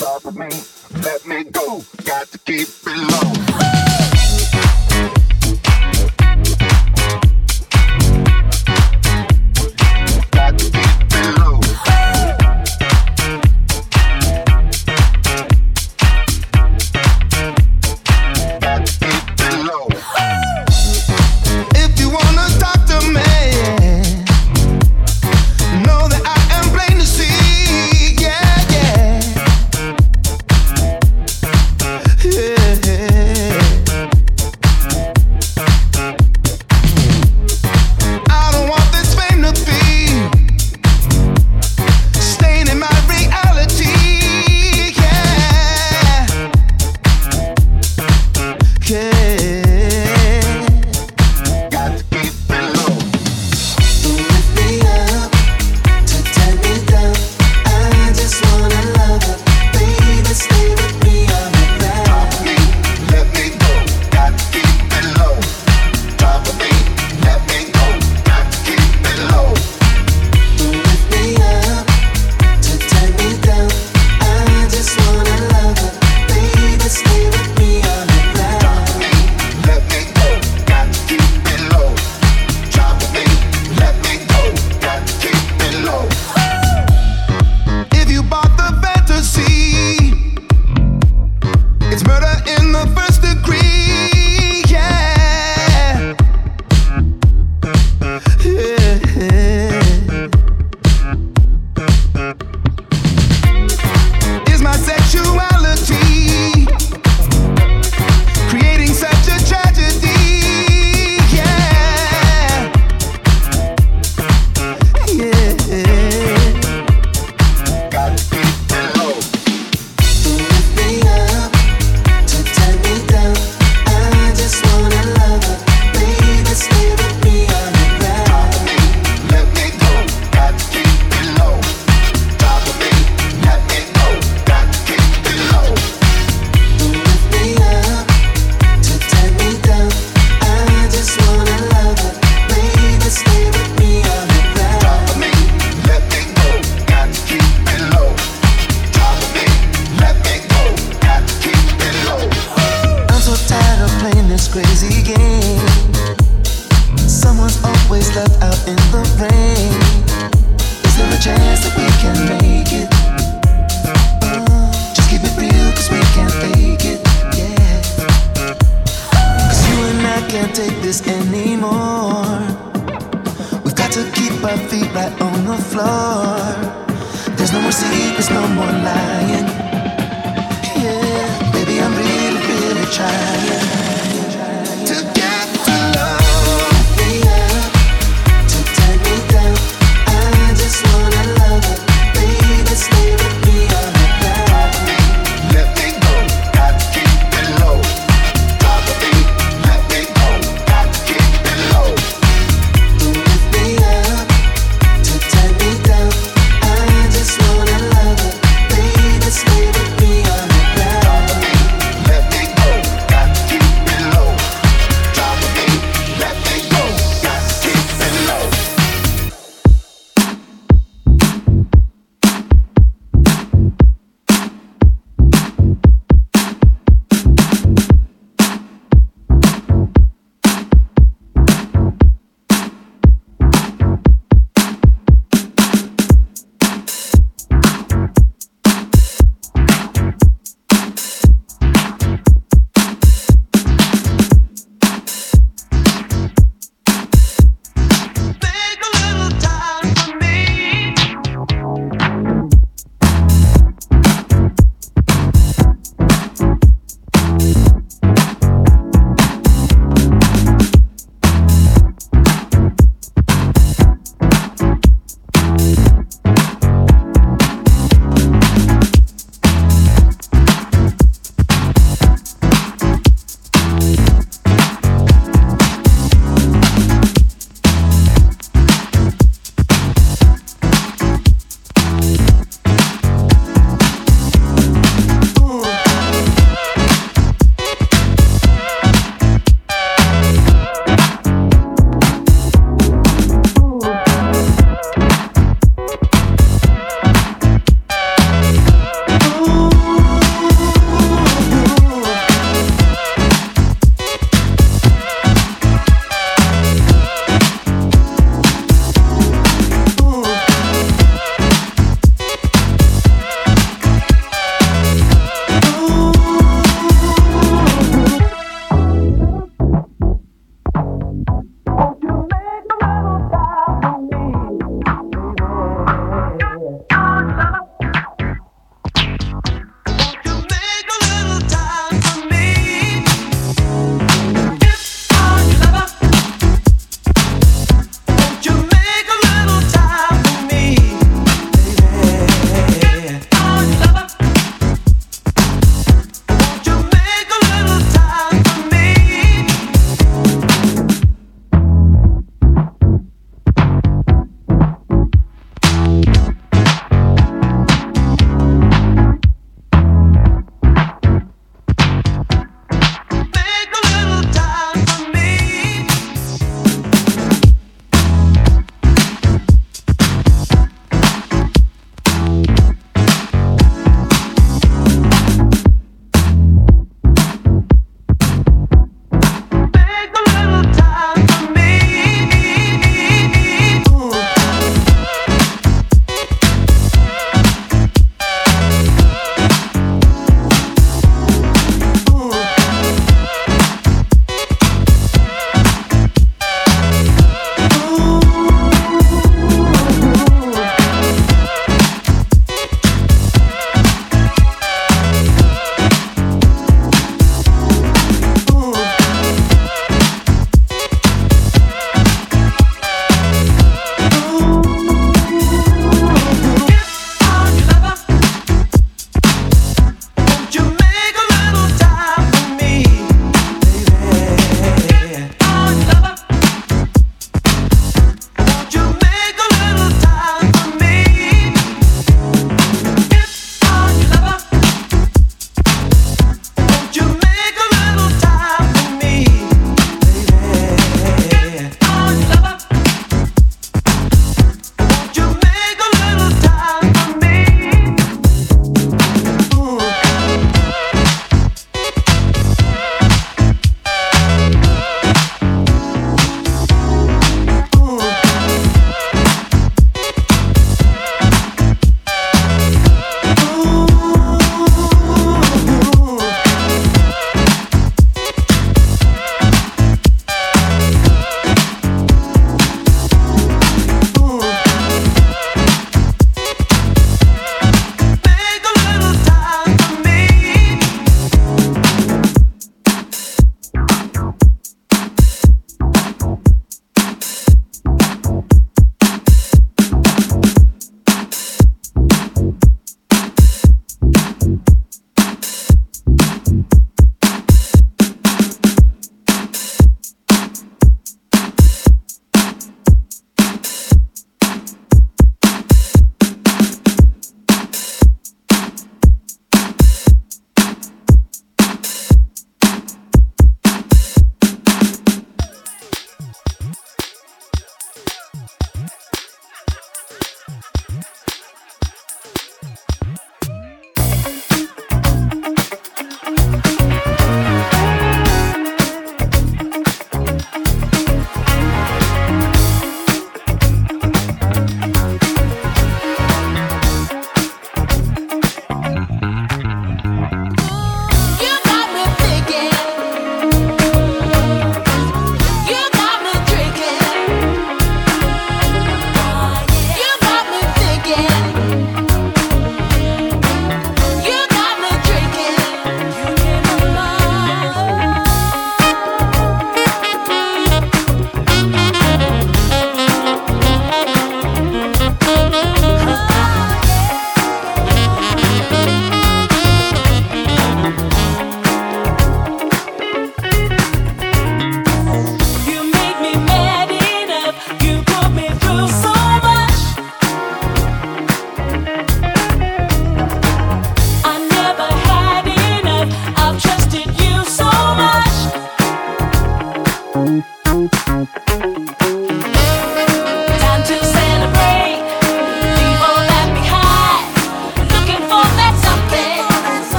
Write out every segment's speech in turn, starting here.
Stop me. Let me go, got to keep it low.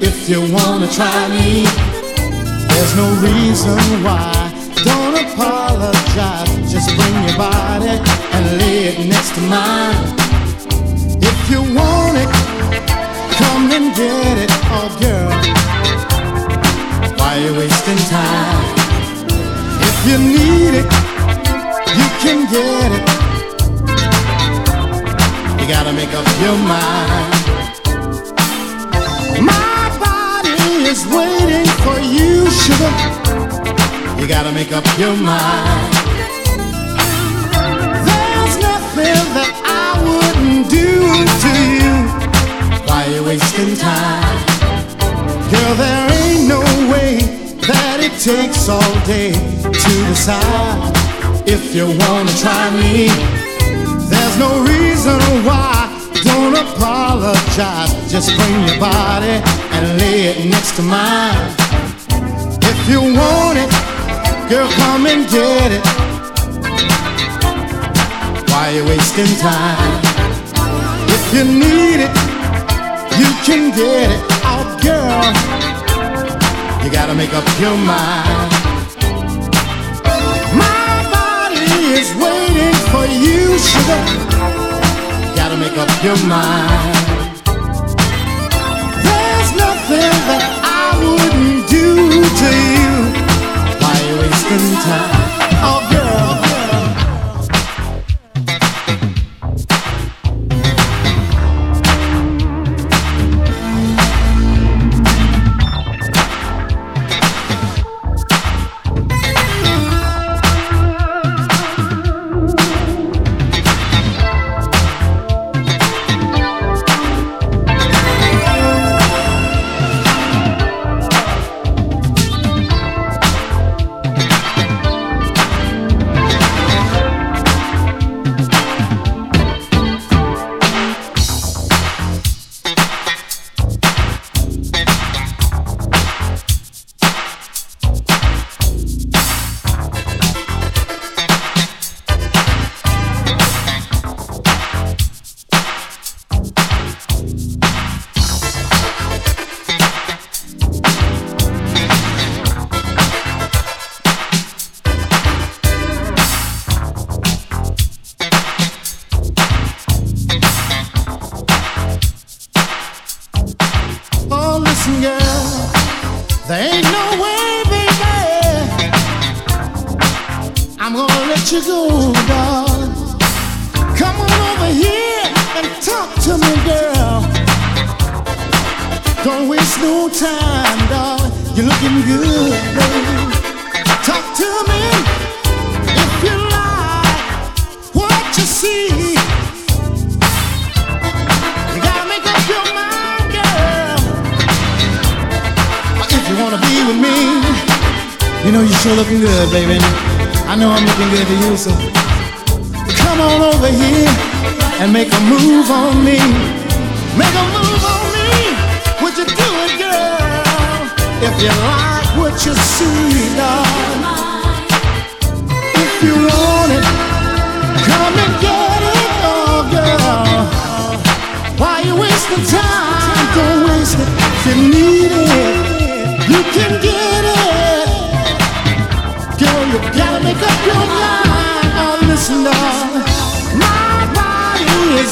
if you wanna try me. There's no reason why. Don't apologize. Just bring your body and lay it next to mine. If you want it, come and get it, oh girl. Why you wasting time? If you need it, you can get it. You gotta make up your mind. My body is waiting for you, sugar. You gotta make up your mind. There's nothing that I wouldn't do to you. Why you wasting time? Girl, there ain't no way that it takes all day to decide if you wanna try me. There's no reason why don't apologize. Just bring your body and lay it next to mine. If you want it, girl, come and get it. Why you wasting time? If you need it, you can get it. Oh, girl, you gotta make up your mind. My body is waiting for you, sugar gotta make up your mind. There's nothing that I wouldn't do to you. Why you wasting time? Oh, girl.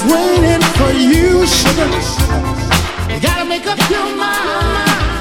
waiting for you, sugar. You gotta make up your mind.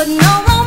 but no one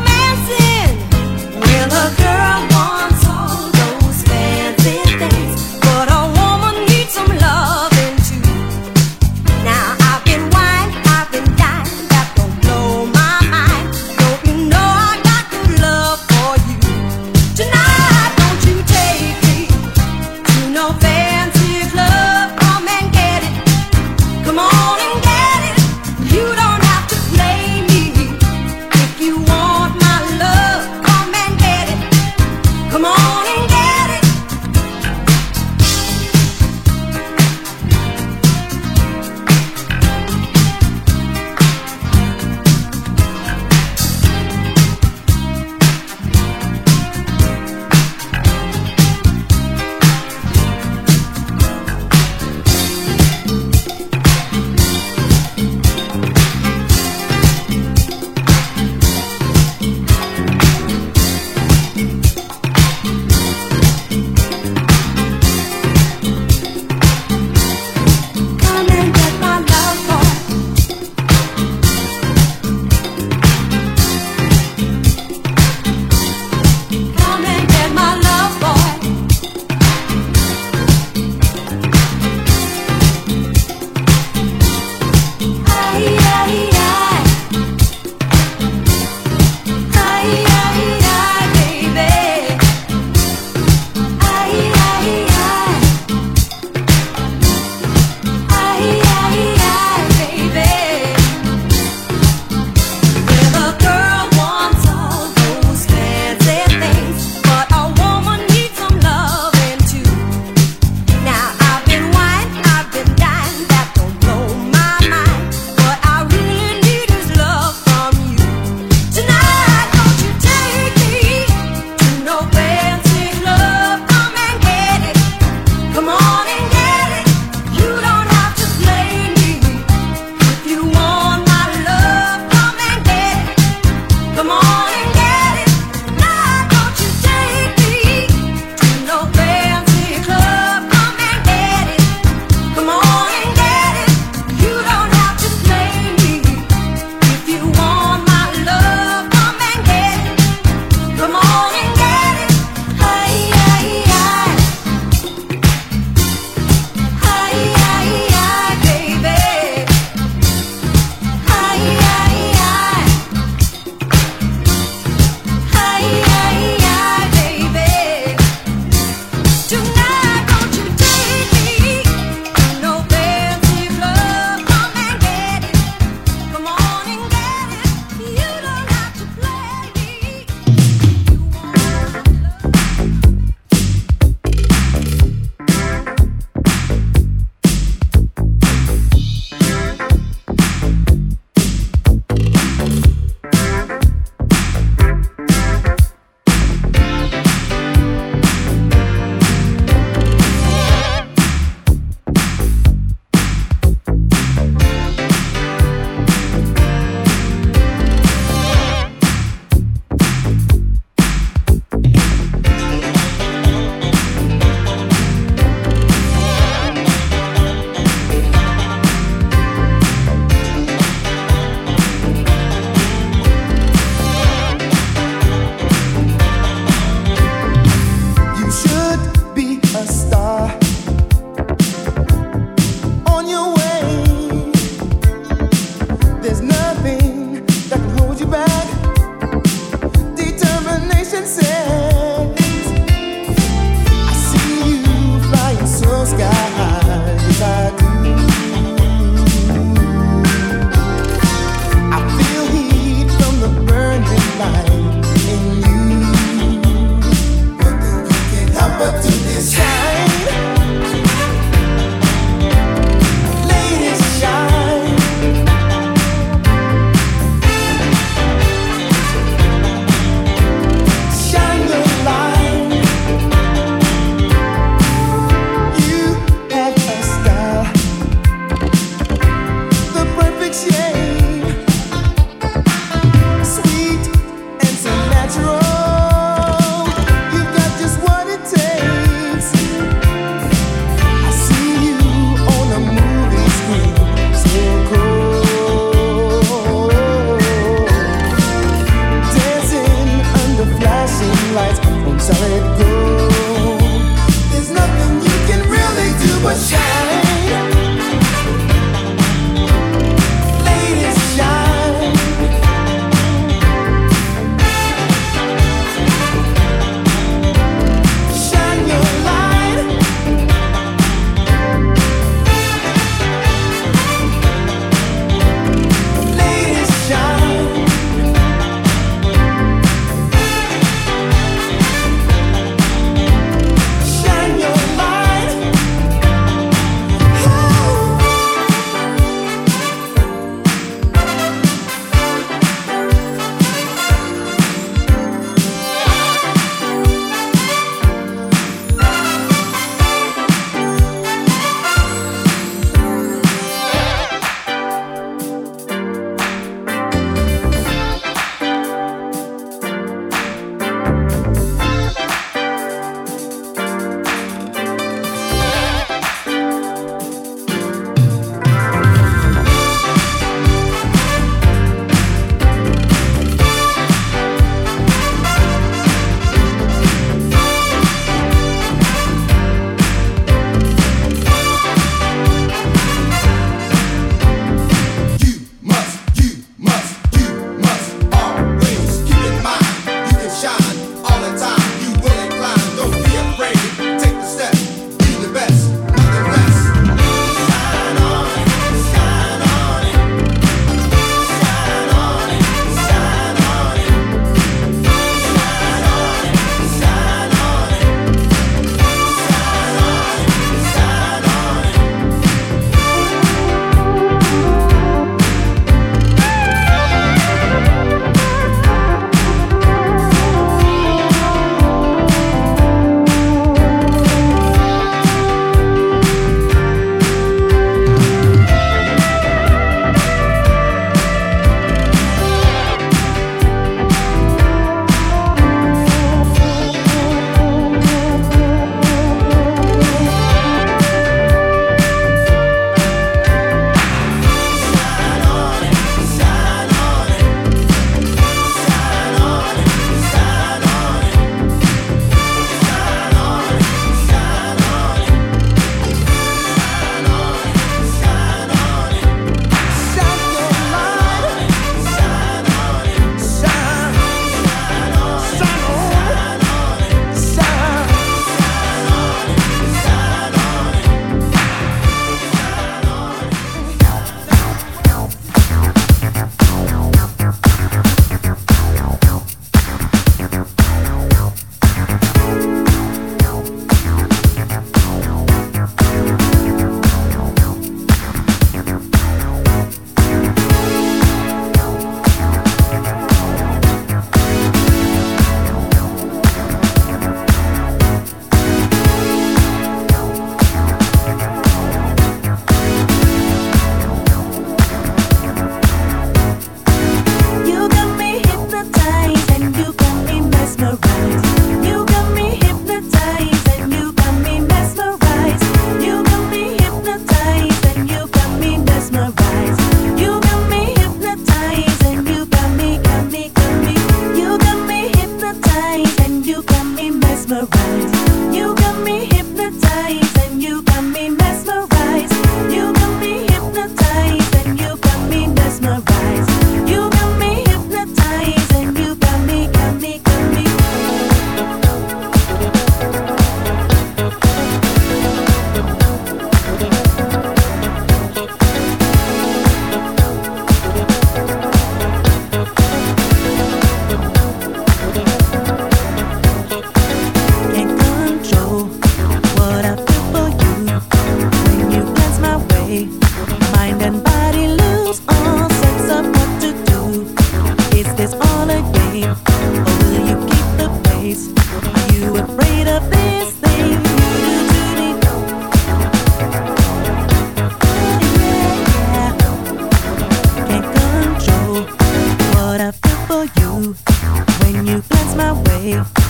you.